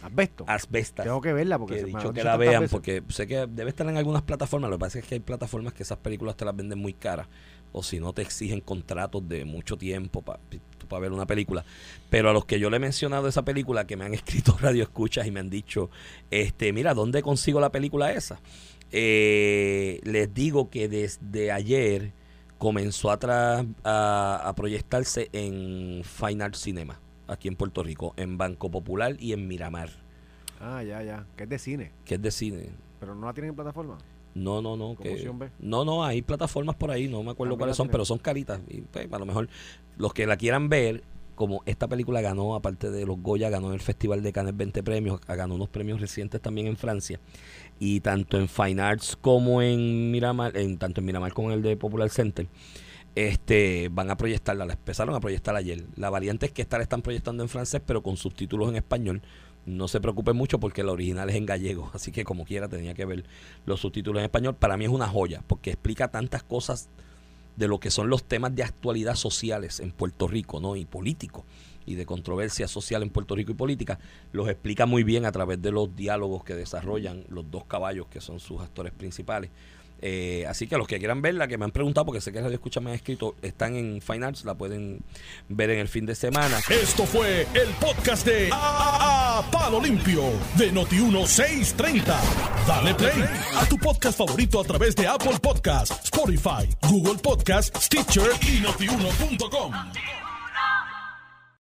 Asbesto. Asbestas. Tengo que verla porque que he dicho que la vean veces. porque sé que debe estar en algunas plataformas. Lo que pasa es que hay plataformas que esas películas te las venden muy caras o si no te exigen contratos de mucho tiempo para ver una película. Pero a los que yo le he mencionado esa película, que me han escrito radio escuchas y me han dicho, este, mira, ¿dónde consigo la película esa? Eh, les digo que desde ayer comenzó a, tra- a, a proyectarse en Fine Art Cinema, aquí en Puerto Rico, en Banco Popular y en Miramar, Ah, ya, ya. Que es de cine. que es de cine. Pero no la tienen en plataforma. No, no, no. ¿Como Que, no, no, hay plataformas por ahí, no me acuerdo Ah, cuáles son, pero son caritas. Y pues, a lo mejor los que la quieran ver, como esta película ganó, aparte de los Goya, ganó el Festival de Cannes 20 premios, ganó unos premios recientes también en Francia. Y tanto en Fine Arts como en Miramar, en, tanto en Miramar como en el de Popular Center, este van a proyectarla, la empezaron a proyectar ayer. La variante es que esta la están proyectando en francés, pero con subtítulos en español. No se preocupen mucho porque la original es en gallego, así que como quiera tenía que ver los subtítulos en español. Para mí es una joya, porque explica tantas cosas de lo que son los temas de actualidad sociales en Puerto Rico, ¿no? Y político, y de controversia social en Puerto Rico y política, los explica muy bien a través de los diálogos que desarrollan los dos caballos que son sus actores principales. Eh, así que a los que quieran verla, que me han preguntado, porque sé que Radio Escucha me han escrito, están en Fine Arts, la pueden ver en el fin de semana. Esto fue el podcast de A, A- Palo Limpio de Noti1630. Dale play a tu podcast favorito a través de Apple Podcasts, Spotify, Google Podcasts, Stitcher y notiuno.com.